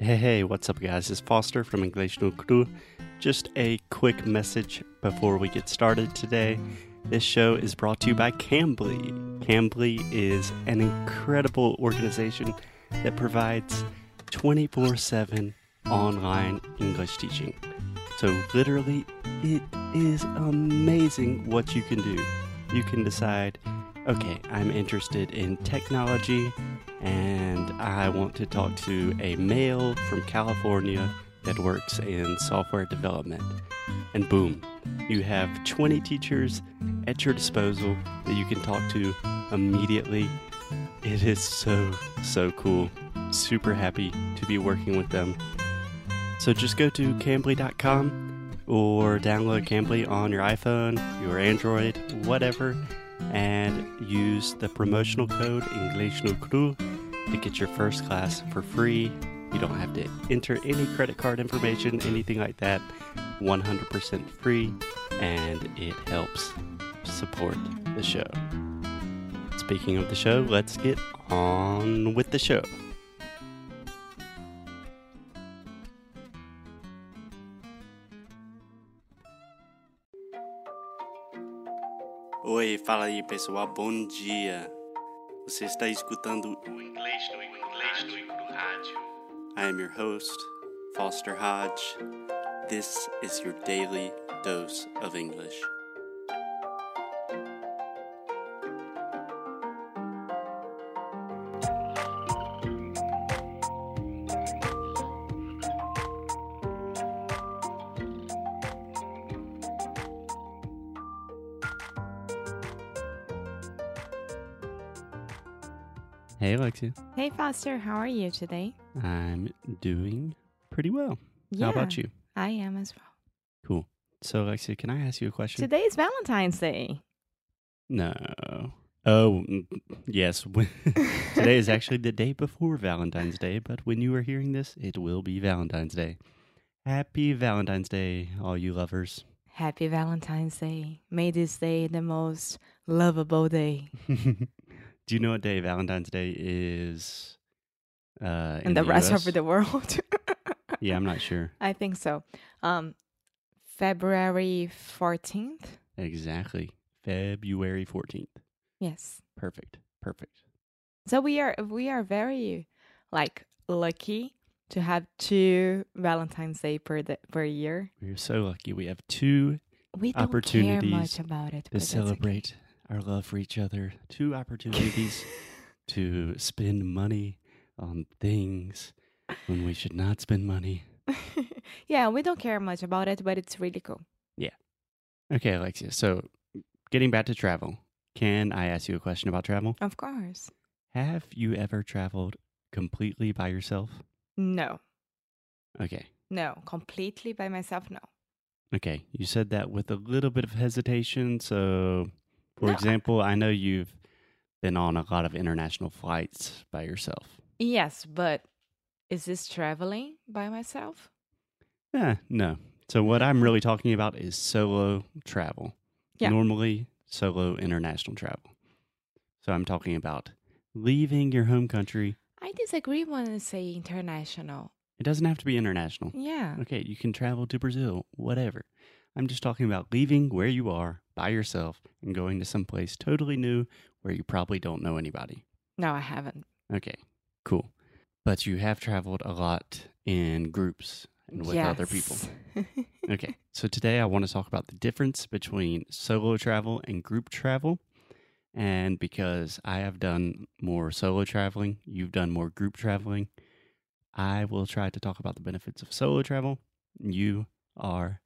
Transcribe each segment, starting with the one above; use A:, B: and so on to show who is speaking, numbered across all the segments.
A: Hey, hey, what's up, guys? It's Foster from English no Cru. Just a quick message before we get started today. This show is brought to you by Cambly. Cambly is an incredible organization that provides 24 7 online English teaching. So, literally, it is amazing what you can do. You can decide, okay, I'm interested in technology and I want to talk to a male from California that works in software development. And boom, you have 20 teachers at your disposal that you can talk to immediately. It is so, so cool. Super happy to be working with them. So just go to cambly.com or download Cambly on your iPhone, your Android, whatever, and use the promotional code English no Cru to get your first class for free. You don't have to enter any credit card information, anything like that. 100% free, and it helps support the show. Speaking of the show, let's get on with the show. Oi, fala aí pessoal, bom dia. Você está escutando I am your host, Foster Hodge. This is your daily dose of English. Hey, Alexia.
B: Hey Foster, how are you today?
A: I'm doing pretty well. Yeah, How about you?
B: I am as well.
A: Cool. So, Alexia, can I ask you a question?
B: Today is Valentine's Day.
A: No. Oh, mm, yes. Today is actually the day before Valentine's Day, but when you are hearing this, it will be Valentine's Day. Happy Valentine's Day, all you lovers.
B: Happy Valentine's Day. May this day the most lovable day
A: Do you know what day Valentine's Day is? Uh,
B: in the, rest
A: US?
B: of the world.
A: Yeah, I'm not sure.
B: I think so. Um, February 14th.
A: Exactly. February 14th.
B: Yes.
A: Perfect. Perfect.
B: So we are we are very like lucky to have two Valentine's Day per the, per year.
A: We're so lucky. We have two
B: We don't care
A: Opportunities
B: much about it.
A: to
B: that's okay.
A: Our love for each other, two opportunities to spend money on things when we should not spend money.
B: yeah, we don't care much about it, but it's really cool. Yeah.
A: Okay, Alexia. So, getting back to travel, can I ask you a question about travel?
B: Of course.
A: Have you ever traveled completely by yourself?
B: No,
A: Okay.
B: no, completely by myself. No.
A: Okay. You said that with a little bit of hesitation. So, for
B: No,
A: example, I know you've been on a lot of international flights by yourself.
B: Yes, but is this traveling by myself?
A: Yeah, no. So what I'm really talking about is solo travel.
B: Yeah.
A: Normally solo international travel. So I'm talking about leaving your home country.
B: I disagree when I say international.
A: It doesn't have to be international.
B: Yeah.
A: Okay, you can travel to Brazil, whatever. I'm just talking about leaving where you are by yourself and going to someplace totally new where you probably don't know anybody.
B: No, I haven't.
A: Okay, cool. But you have traveled a lot in groups and with other people. Okay, so today I want to talk about the difference between solo travel and group travel. And because I have done more solo traveling, you've done more group traveling, I will try to talk about the benefits of solo travel. You are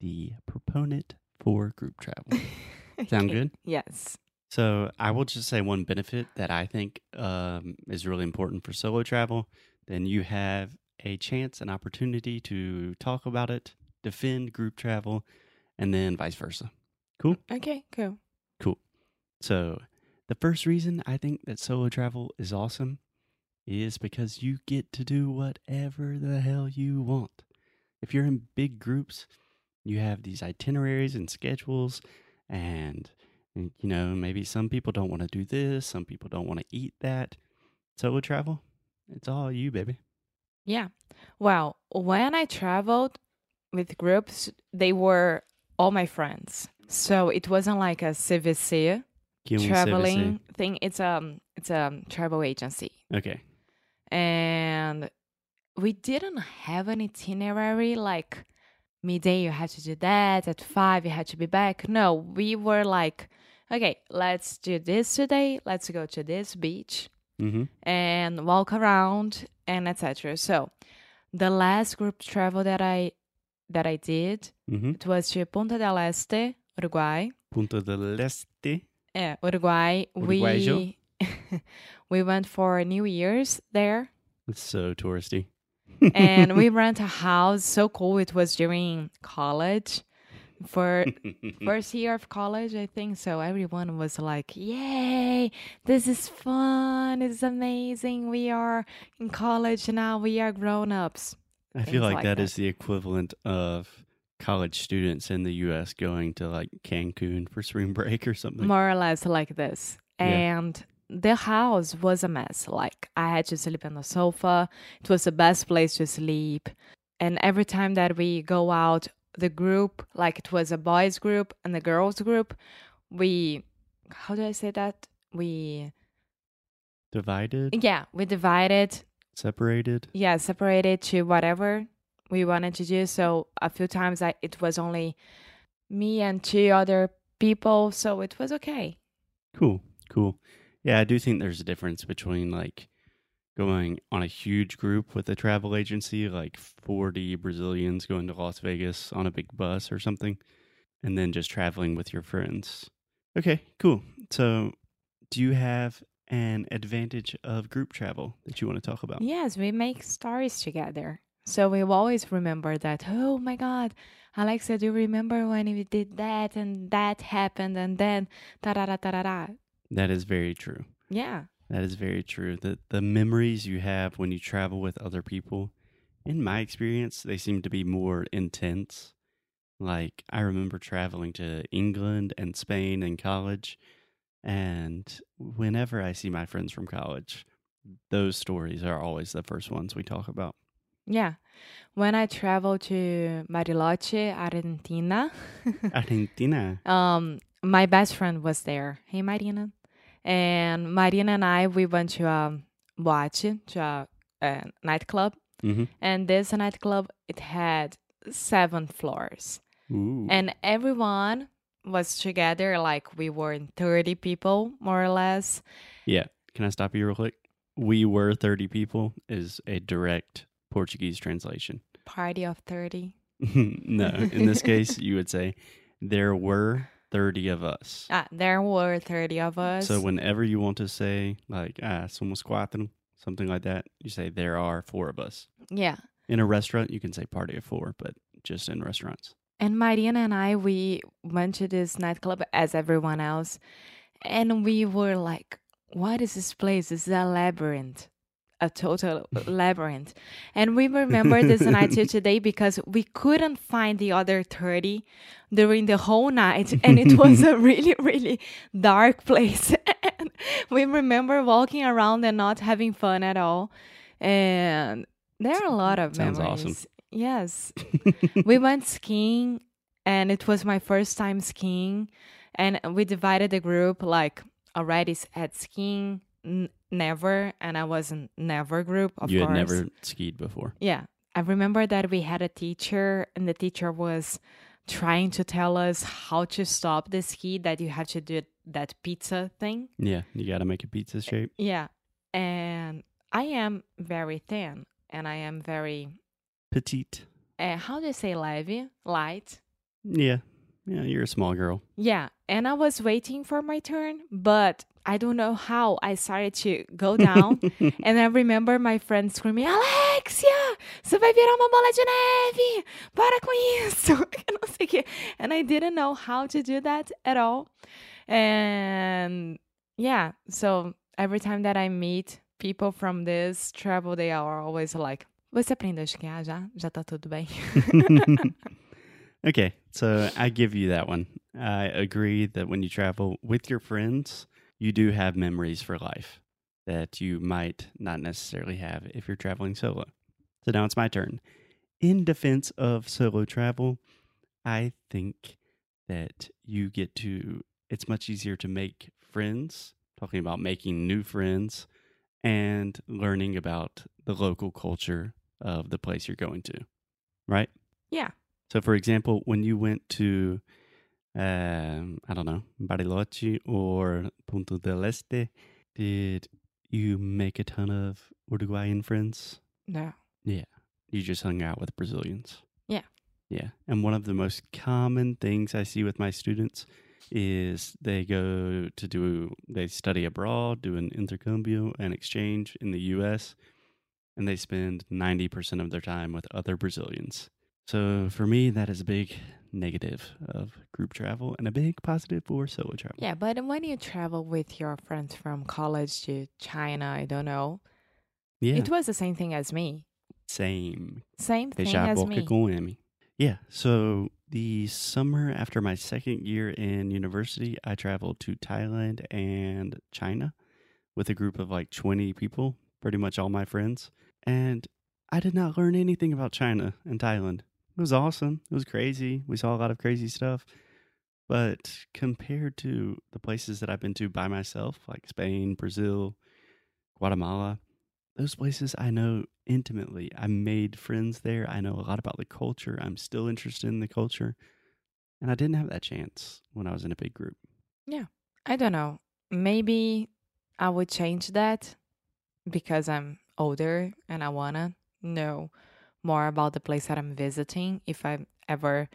A: the proponent for group travel. Sound good?
B: Yes.
A: So I will just say one benefit that I think um, is really important for solo travel. Then you have a chance, an opportunity to talk about it, defend group travel, and then vice versa. Cool.
B: Okay, cool.
A: Cool. So the first reason I think that solo travel is awesome is because you get to do whatever the hell you want. If you're in big groups, you have these itineraries and schedules and you know, maybe some people don't want to do this, some people don't want to eat that. so Solo travel, it's all you, baby.
B: Yeah. Well, when I traveled with groups, they were all my friends. So it wasn't like a CVC
A: um
B: traveling thing. It's um it's a travel agency.
A: Okay.
B: And we didn't have an itinerary like midday you had to do that, at five you had to be back. No, we were like, okay, let's do this today, let's go to this beach
A: Mm-hmm.
B: and walk around and etc. So the last group travel that I that I did
A: Mm-hmm.
B: it was to Punta del Este, Uruguay.
A: Punta del Este.
B: Yeah, Uruguay.
A: Uruguayo.
B: We we went for New Year's there,
A: It's so touristy.
B: And we rent a house. So cool! It was during college, for first year of college, I think. So everyone was like, "Yay! This is fun! It's amazing! We are in college now. We are grown ups."
A: I
B: things
A: feel like
B: like
A: that
B: that.
A: is the equivalent of college students in the U.S. going to like Cancun for spring break or something.
B: more or less like this.
A: Yeah.
B: And the house was a mess. Like I had to sleep on the sofa. It was the best place to sleep. And every time that we go out, the group, like it was a boys group and a girls group, we how do I say that? We
A: Divided,
B: yeah, we divided,
A: separated.
B: yeah, separated to whatever we wanted to do. So a few times I it was only me and two other people, so it was okay.
A: Cool, cool. Yeah, I do think there's a difference between like going on a huge group with a travel agency, like 40 Brazilians going to Las Vegas on a big bus or something, and then just traveling with your friends. Okay, cool. So, do you have an advantage of group travel that you want to talk about?
B: Yes, we make stories together. So we always remember that, oh my God, Alexa, do you remember when we did that and that happened and then da da da da da da?
A: That is very true.
B: Yeah.
A: That is very true. The the memories you have when you travel with other people, in my experience, they seem to be more intense. Like I remember traveling to England and Spain in college, and whenever I see my friends from college, those stories are always the first ones we talk about.
B: Yeah. When I traveled to Bariloche, Argentina,
A: Argentina.
B: um, my best friend was there. Hey, Marina. And Marina and I, we went to a boate, to a, a nightclub.
A: hmm
B: And this nightclub, it had seven floors.
A: Ooh.
B: and everyone was together like we were in 30 people more or less
A: yeah. Can I stop you real quick? We were 30 people is a direct Portuguese translation.
B: party of 30
A: no, in this case, you would say there were 30 of us.
B: ah there were 30 of us
A: So whenever you want to say like ah somos cuatro, something like that, you say there are four of us.
B: yeah
A: In a restaurant, you can say party of four, but just in restaurants.
B: and Mariana and I we went to this nightclub as everyone else and we were like what is this place this is a labyrinth a total labyrinth. And we remember this night till today because we couldn't find the other 30 during the whole night and it was a really really dark place. And we remember walking around and not having fun at all. And there are a lot of
A: Sounds
B: memories.
A: Awesome.
B: yes. We went skiing and it was my first time skiing. And we divided the group like already at skiing n- never and i wasn't never group of
A: you
B: course
A: had never skied before.
B: yeah i remember that we had a teacher and the teacher was trying to tell us how to stop the ski that you have to do that pizza thing
A: Yeah, you got to make a pizza shape.
B: yeah and i am very thin and i am very
A: Petite.
B: uh, how do you say levy light
A: Yeah. Yeah, you're a small girl.
B: Yeah, and I was waiting for my turn, but I don't know how I started to go down. and I remember my friend screaming, Alexia, você vai virar uma bola de neve! Para com isso! Não sei o quê. And I didn't know how to do that at all. And yeah, so every time that I meet people from this travel, they are always like, você aprendeu a esquiar já? Já tá tudo bem?
A: okay, so I give you that one. I agree that when you travel with your friends, you do have memories for life that you might not necessarily have if you're traveling solo. So now it's my turn. In defense of solo travel, I think that you get to, it's much easier to make friends, talking about making new friends and learning about the local culture of the place you're going to, right?
B: Yeah.
A: So, for example, when you went to, um, I don't know, Bariloche or Punta del Este, did you make a ton of Uruguayan friends?
B: No.
A: Yeah. You just hung out with Brazilians.
B: Yeah.
A: Yeah. And one of the most common things I see with my students is they go to do, they study abroad, do an intercambio, an exchange in the US, and they spend 90% of their time with other Brazilians. So for me, that is a big negative of group travel and a big positive for solo travel.
B: Yeah, but when you travel with your friends from college to China, I don't know.
A: Yeah.
B: It was the same thing as me.
A: Same.
B: Same thing as me.
A: Yeah. So the summer after my second year in university, I traveled to Thailand and China with a group of like 20 people, pretty much all my friends. And I did not learn anything about China and Thailand. It was awesome. It was crazy. We saw a lot of crazy stuff. But compared to the places that I've been to by myself, like Spain, Brazil, Guatemala, those places I know intimately. I made friends there. I know a lot about the culture. I'm still interested in the culture. And I didn't have that chance when I was in a big group. Yeah.
B: I don't know. Maybe I would change that because I'm older and I wanna know more about the place that I'm visiting if I ever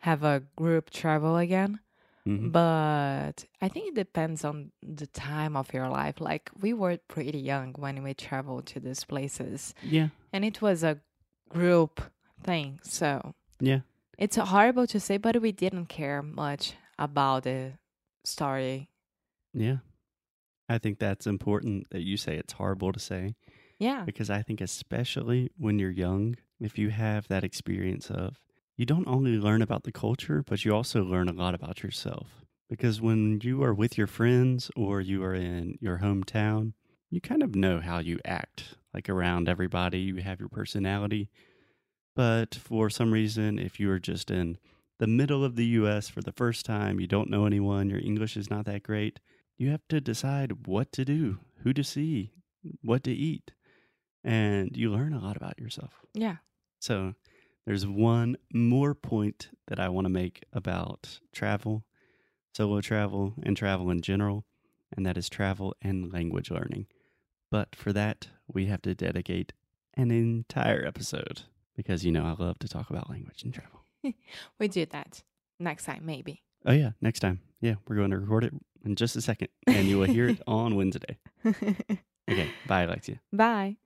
B: have a group travel again.
A: Mhm.
B: But I think it depends on the time of your life. Like we were pretty young when we traveled to these places,
A: Yeah.
B: and it was a group thing. So
A: Yeah.
B: it's horrible to say, but we didn't care much about the story.
A: Yeah. I think that's important that you say it's horrible to say
B: Yeah.
A: because I think, especially when you're young, if you have that experience of you don't only learn about the culture, but you also learn a lot about yourself. Because when you are with your friends or you are in your hometown, you kind of know how you act like around everybody, you have your personality. But for some reason, if you are just in the middle of the US for the first time, you don't know anyone, your English is not that great, you have to decide what to do, who to see, what to eat. And you learn a lot about yourself.
B: Yeah.
A: So there's one more point that I want to make about travel, solo travel, and travel in general, and that is travel and language learning. But for that, we have to dedicate an entire episode because, you know, I love to talk about language and travel.
B: We do that next time, maybe.
A: Oh, yeah, next time. Yeah, we're going to record it in just a second, and you will hear it on Wednesday. Okay, bye, Alexia.
B: Bye.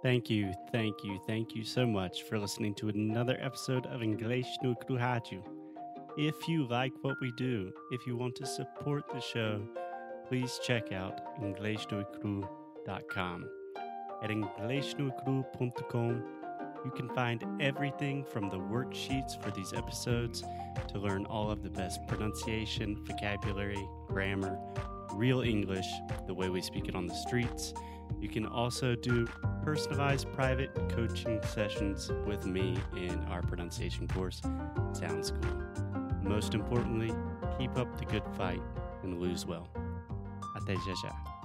A: Thank you, thank you, thank you so much for listening to another episode of English no Kruhaju. If you like what we do, if you want to support the show, please check out EnglishNoCru.com. At EnglishNoCru.com, you can find everything from the worksheets for these episodes to learn all of the best pronunciation, vocabulary, grammar, real English, the way we speak it on the streets. You can also do personalized private coaching sessions with me in our pronunciation course, Sound School. Most importantly, keep up the good fight and lose well. Até já já.